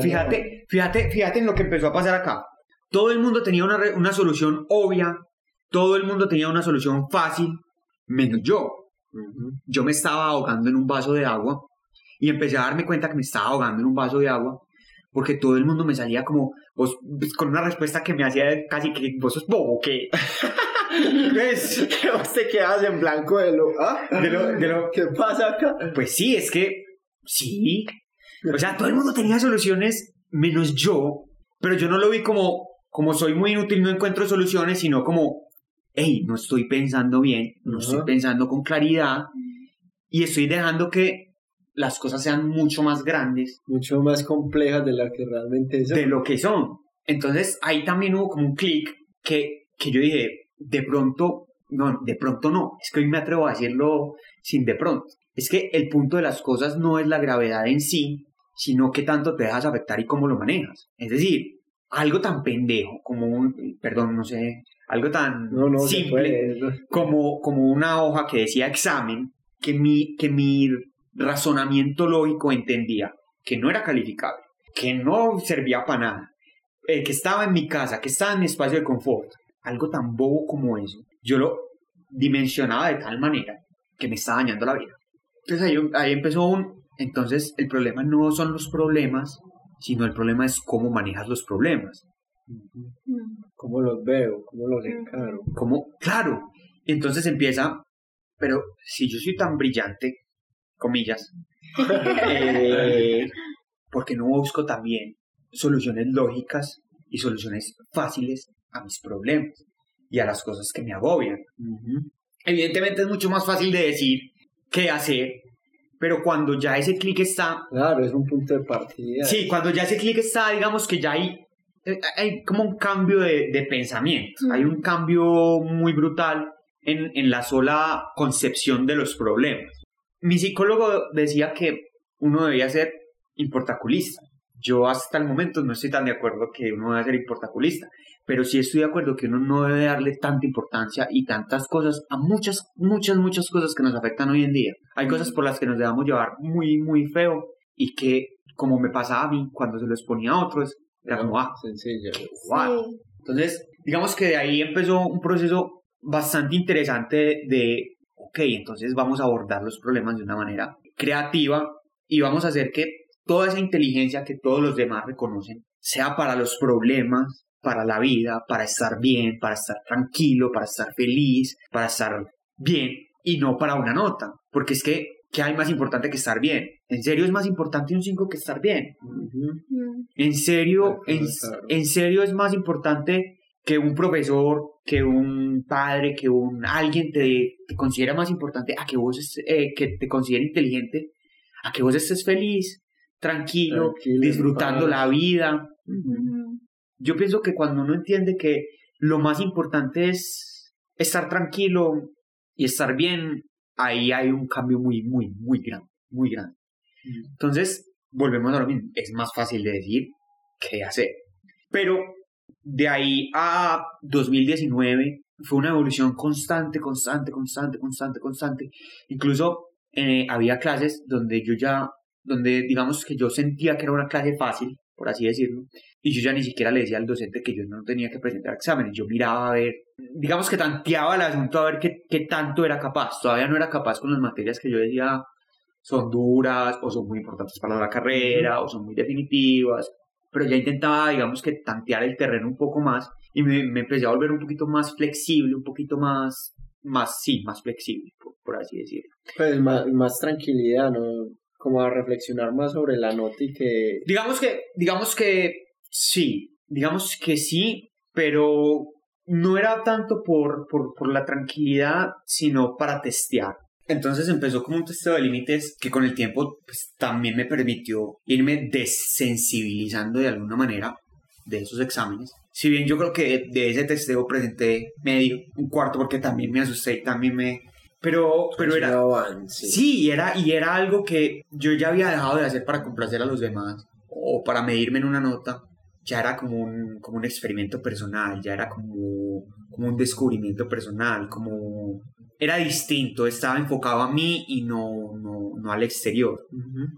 Fíjate, fíjate, fíjate en lo que empezó a pasar acá. Todo el mundo tenía una, una solución obvia, todo el mundo tenía una solución fácil, menos yo. Yo me estaba ahogando en un vaso de agua y empecé a darme cuenta que me estaba ahogando en un vaso de agua porque todo el mundo me salía como vos, pues, con una respuesta que me hacía casi que vos sos bobo, que (laughs) ¿Ves? Que vos te quedas en blanco de lo, ¿ah? de lo, de lo ¿Qué pasa acá? Pues sí, es que sí, o sea, todo el mundo tenía soluciones menos yo, pero yo no lo vi como, como soy muy inútil, no encuentro soluciones, sino como, hey, no estoy pensando bien, no estoy pensando con claridad y estoy dejando que las cosas sean mucho más grandes. Mucho más complejas de lo que realmente son. De lo que son. Entonces ahí también hubo como un clic que, que yo dije, de pronto, no, de pronto no, es que hoy me atrevo a decirlo sin de pronto. Es que el punto de las cosas no es la gravedad en sí, sino qué tanto te dejas afectar y cómo lo manejas. Es decir, algo tan pendejo como un, perdón, no sé, algo tan simple como, como una hoja que decía examen, que mi, que mi razonamiento lógico entendía que no era calificable, que no servía para nada, eh, que estaba en mi casa, que estaba en mi espacio de confort, algo tan bobo como eso, yo lo dimensionaba de tal manera que me estaba dañando la vida. Entonces ahí, ahí empezó un, entonces, el problema no son los problemas, sino el problema es cómo manejas los problemas. ¿Cómo los veo? ¿Cómo los encaro? ¿Cómo? Claro. Entonces empieza, pero si yo soy tan brillante, comillas, (laughs) eh, porque no busco también soluciones lógicas y soluciones fáciles a mis problemas y a las cosas que me agobian? Evidentemente es mucho más fácil de decir que hacer pero cuando ya ese clic está... Claro, es un punto de partida. Sí, cuando ya ese clic está, digamos que ya hay, eh, hay como un cambio de, de pensamiento, hay un cambio muy brutal en, en la sola concepción de los problemas. Mi psicólogo decía que uno debía ser importaculista. Yo hasta el momento no estoy tan de acuerdo que uno debe ser importaculista pero sí estoy de acuerdo que uno no debe darle tanta importancia y tantas cosas a muchas, muchas, muchas cosas que nos afectan hoy en día. Hay cosas por las que nos debemos llevar muy, muy feo y que, como me pasaba a mí cuando se lo exponía a otros, era como, ah, sencillo. Entonces, digamos que de ahí empezó un proceso bastante interesante de, ok, entonces vamos a abordar los problemas de una manera creativa y vamos a hacer que toda esa inteligencia que todos los demás reconocen sea para los problemas para la vida, para estar bien, para estar tranquilo, para estar feliz, para estar bien y no para una nota. Porque es que, ¿qué hay más importante que estar bien? ¿En serio es más importante un 5 que estar bien? ¿En serio, en, serio es más importante que un profesor, que un padre, que un alguien te, te considera más importante a que vos eh, que te considere inteligente, a que vos estés feliz, tranquilo, disfrutando la vida. Yo pienso que cuando uno entiende que lo más importante es estar tranquilo y estar bien, ahí hay un cambio muy, muy, muy grande, muy grande. Entonces, volvemos a lo mismo, es más fácil de decir que de hacer. Pero de ahí a 2019 fue una evolución constante, constante, constante, constante, constante. Incluso eh, había clases donde yo ya, donde digamos que yo sentía que era una clase fácil, por así decirlo, y yo ya ni siquiera le decía al docente que yo no tenía que presentar exámenes, yo miraba a ver, digamos que tanteaba el asunto a ver qué, qué tanto era capaz, todavía no era capaz con las materias que yo decía son duras o son muy importantes para la carrera o son muy definitivas, pero ya intentaba, digamos que tantear el terreno un poco más y me, me empecé a volver un poquito más flexible, un poquito más, más sí, más flexible, por, así decirlo. Pues más, más tranquilidad, ¿no? Como a reflexionar más sobre la nota y que... Digamos que, digamos que sí, digamos que sí, pero no era tanto por, por, por la tranquilidad, sino para testear. Entonces empezó como un testeo de límites que con el tiempo pues, también me permitió irme desensibilizando de alguna manera de esos exámenes. Si bien yo creo que de ese testeo presenté medio, un cuarto porque también me asusté y también me... Pero, pero era... Sí, era, y era algo que yo ya había dejado de hacer para complacer a los demás o para medirme en una nota. Ya era como un, como un experimento personal, ya era como, como un descubrimiento personal, como era distinto, estaba enfocado a mí y no, no, no al exterior.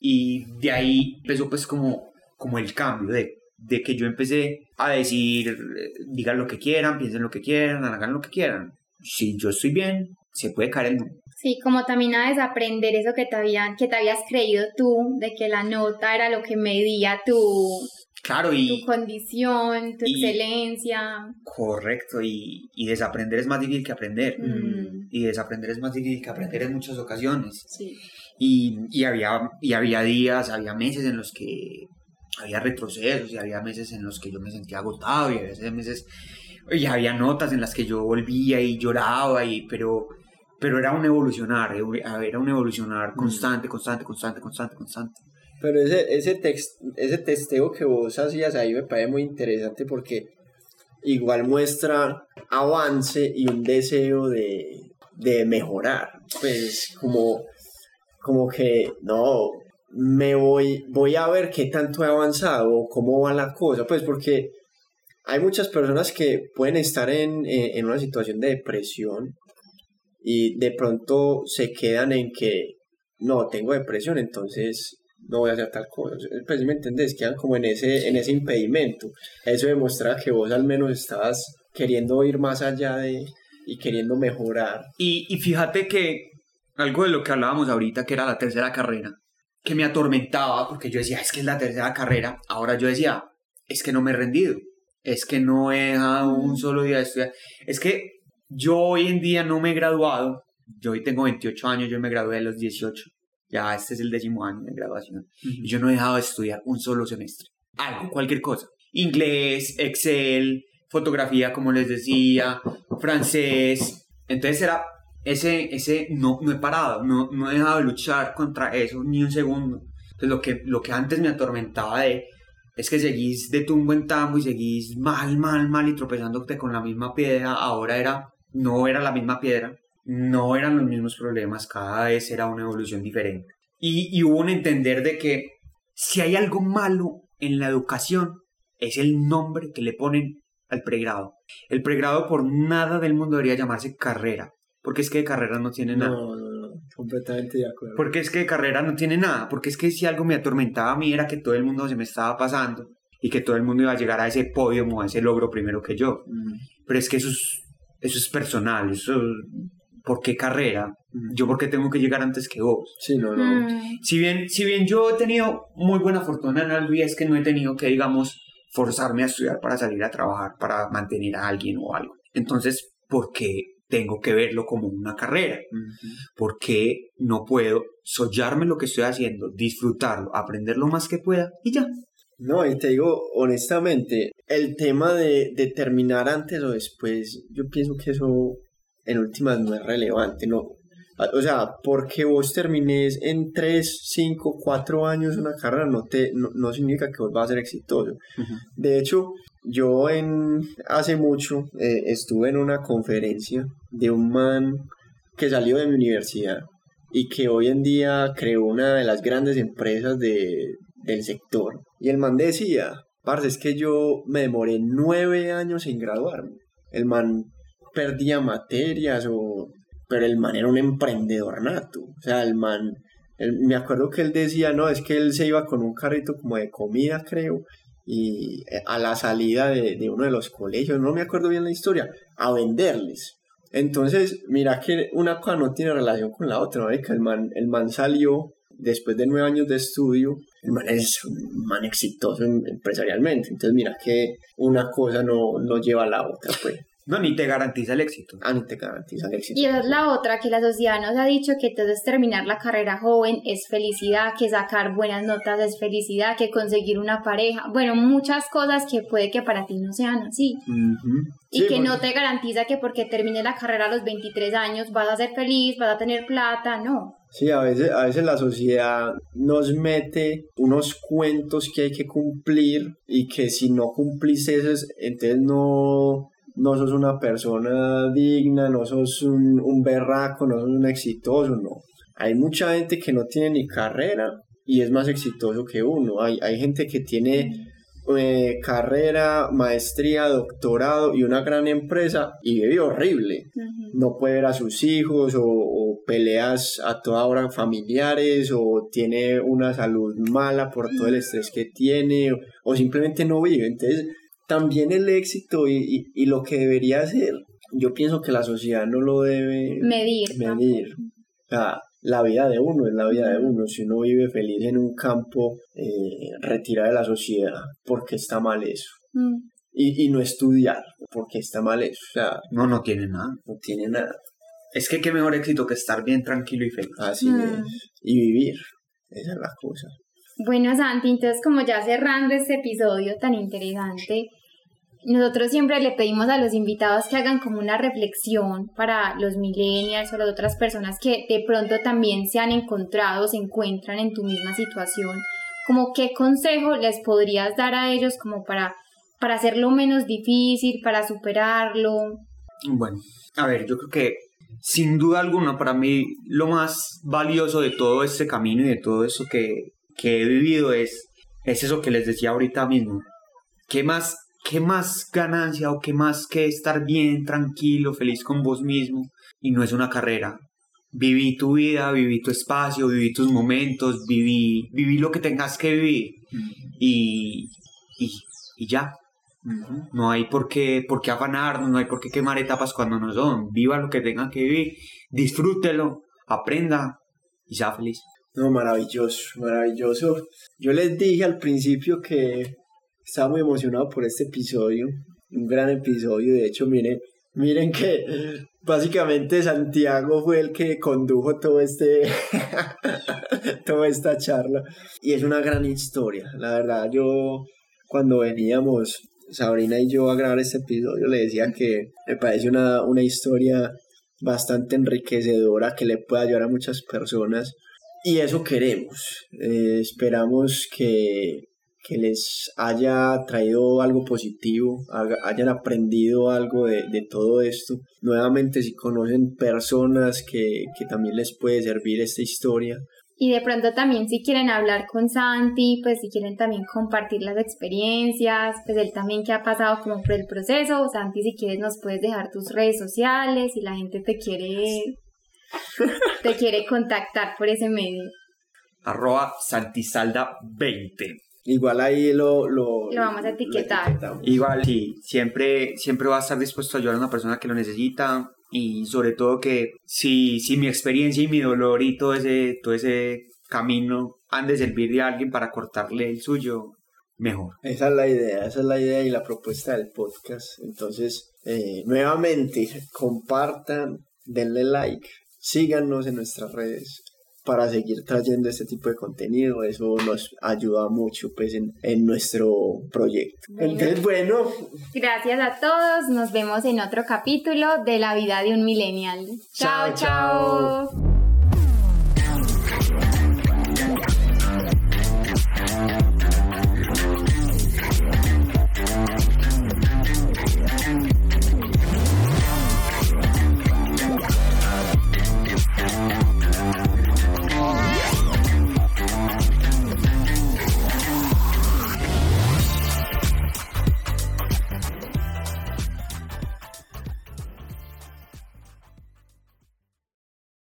Y de ahí empezó pues como, como el cambio de, de que yo empecé a decir, digan lo que quieran, piensen lo que quieran, hagan lo que quieran. Si yo estoy bien, se puede caer el mundo. Sí, como también a desaprender eso que te, habían, que te habías creído tú, de que la nota era lo que medía tu, Claro, y... Tu condición, tu excelencia. Correcto, y, y, desaprender es más difícil que aprender. Mm. Y desaprender es más difícil que aprender en muchas ocasiones. Sí. Y, y, había, y había días, había meses en los que había retrocesos, y había meses en los que yo me sentía agotado, y había meses... Y había notas en las que yo volvía y lloraba, y, pero, pero era un evolucionar, era un evolucionar mm. constante, constante, constante, constante, constante. Pero ese, ese, ese testeo que vos hacías ahí me parece muy interesante porque igual muestra avance y un deseo de, de mejorar. Pues como, como que no, me voy, voy a ver qué tanto he avanzado, cómo va la cosa, pues porque hay muchas personas que pueden estar en, en una situación de depresión y de pronto se quedan en que no, tengo depresión, entonces no voy a hacer tal cosa. Pues me entendés, quedan como en ese, en ese impedimento. Eso demuestra que vos al menos estabas queriendo ir más allá de y queriendo mejorar. Y, y fíjate que algo de lo que hablábamos ahorita, que era la tercera carrera, que me atormentaba, porque yo decía, es que es la tercera carrera, ahora yo decía, es que no me he rendido, es que no he dejado un solo día de estudiar, es que yo hoy en día no me he graduado, yo hoy tengo 28 años, yo me gradué a los 18, ya este es el décimo año de graduación, y yo no he dejado de estudiar un solo semestre, algo, cualquier cosa, inglés, Excel, fotografía, como les decía, francés, entonces era ese, ese, no, no he parado, no, no he dejado de luchar contra eso ni un segundo. Entonces lo que, lo que antes me atormentaba de, es que seguís de tumbo en tambo y seguís mal, mal, mal y tropezándote con la misma piedra, ahora era, no era la misma piedra, no eran los mismos problemas, cada vez era una evolución diferente. Y, y hubo un entender de que si hay algo malo en la educación, es el nombre que le ponen al pregrado. El pregrado por nada del mundo debería llamarse carrera, porque es que de carrera no tiene nada. No, no, no, completamente de acuerdo. Porque es que de carrera no tiene nada, porque es que si algo me atormentaba a mí era que todo el mundo se me estaba pasando y que todo el mundo iba a llegar a ese podio o a ese logro primero que yo. Mm. Pero es que eso es, eso es personal, eso ¿por qué carrera? Yo por qué tengo que llegar antes que vos. Sí, no, no. Mm. Si bien, si bien yo he tenido muy buena fortuna en algo y es que no he tenido que, digamos, forzarme a estudiar para salir a trabajar, para mantener a alguien o algo. Entonces, ¿por qué tengo que verlo como una carrera? ¿Por qué no puedo sollarme lo que estoy haciendo, disfrutarlo, aprender lo más que pueda y ya? No, y te digo honestamente, el tema de, de terminar antes o después, yo pienso que eso en últimas no es relevante, no. O sea, porque vos termines en 3, 5, 4 años una carrera no, te, no, significa que vos vas a ser exitoso. De hecho, yo en, hace mucho eh, estuve en una conferencia de un man que salió de mi universidad y que hoy en día creó una de las grandes empresas de, del sector. Y el man decía, parce, es que yo me demoré nueve años en graduarme. El man perdía materias o... Pero el man era un emprendedor nato. O sea, el man... me acuerdo que él decía, no, es que él se iba con un carrito como de comida, creo, y eh, a la salida de, de, uno de los colegios, no me acuerdo bien la historia, a venderles. Entonces, mira que una cosa no tiene relación con la otra, ¿no? el man, el man salió después de nueve años de estudio, el man es un man exitoso empresarialmente, entonces mira que una cosa no, no lleva a la otra, pues. No, ni te garantiza el éxito. Ah, ni te garantiza el éxito. Y esa es la otra, que la sociedad nos ha dicho que entonces terminar la carrera joven es felicidad, que sacar buenas notas es felicidad, que conseguir una pareja, bueno, muchas cosas que puede que para ti no sean así. Y que no te garantiza que porque termine la carrera a los 23 años vas a ser feliz, vas a tener plata, no. Sí, a veces, a veces la sociedad nos mete unos cuentos que hay que cumplir y que si no cumplís esos, entonces no no sos una persona digna, no sos un, un berraco, no sos un exitoso, no. Hay mucha gente que no tiene ni carrera y es más exitoso que uno. Hay, hay gente que tiene eh, carrera, maestría, doctorado y una gran empresa y vive horrible. No puede ver a sus hijos o, o, peleas a toda hora familiares o tiene una salud mala por todo el estrés que tiene o, o simplemente no vive. Entonces, también el éxito y, y, lo que debería ser, yo pienso que la sociedad no lo debe medir. medir. O sea, la vida de uno es la vida de uno. Si uno vive feliz en un campo eh, retirado de la sociedad, ¿por qué está mal eso? Mm. Y, y no estudiar, porque está mal eso. O sea, no, no tiene nada. No tiene nada. Es que qué mejor éxito que estar bien tranquilo y feliz. Así mm. es. Y vivir. Esa es la cosa. Bueno, Santi, entonces como ya cerrando este episodio tan interesante, nosotros siempre le pedimos a los invitados que hagan como una reflexión para los millennials o las otras personas que de pronto también se han encontrado, se encuentran en tu misma situación, como qué consejo les podrías dar a ellos como para, para hacerlo menos difícil, para superarlo. Bueno, a ver, yo creo que sin duda alguna para mí lo más valioso de todo este camino y de todo eso que, que he vivido es, es eso que les decía ahorita mismo. ¿Qué más, ¿Qué más ganancia o qué más que estar bien, tranquilo, feliz con vos mismo? Y no es una carrera. Viví tu vida, viví tu espacio, viví tus momentos, viví, viví lo que tengas que vivir. Y, y, y ya. No hay por qué, por qué afanarnos, no hay por qué quemar etapas cuando no son. Viva lo que tenga que vivir, disfrútelo, aprenda y sea feliz. No, maravilloso, maravilloso. Yo les dije al principio que estaba muy emocionado por este episodio, un gran episodio. De hecho, miren, miren que básicamente Santiago fue el que condujo todo este, (laughs) toda esta charla. Y es una gran historia. La verdad, yo cuando veníamos, Sabrina y yo a grabar este episodio, le decía que me parece una, una historia bastante enriquecedora que le puede ayudar a muchas personas y eso queremos. Eh, esperamos que, que, les haya traído algo positivo, hayan aprendido algo de, de todo esto. Nuevamente, si conocen personas que, que, también les puede servir esta historia. Y de pronto también si quieren hablar con Santi, pues si quieren también compartir las experiencias, pues él también que ha pasado como por el proceso. Santi, si quieres nos puedes dejar tus redes sociales, si la gente te quiere (laughs) te quiere contactar por ese medio. Arroba Santisalda20. Igual ahí lo, lo, lo vamos a etiquetar. Igual, sí, siempre, siempre va a estar dispuesto a ayudar a una persona que lo necesita y sobre todo que si, si mi experiencia y mi dolor y todo ese, todo ese camino han de servir a alguien para cortarle el suyo, mejor. Esa es la idea, esa es la idea y la propuesta del podcast. Entonces, eh, nuevamente, compartan, denle like, síganos en nuestras redes para seguir trayendo este tipo de contenido. Eso nos ayuda mucho pues en, en nuestro proyecto. Entonces, bueno. Gracias a todos. Nos vemos en otro capítulo de la vida de un millennial. chao. chao. chao.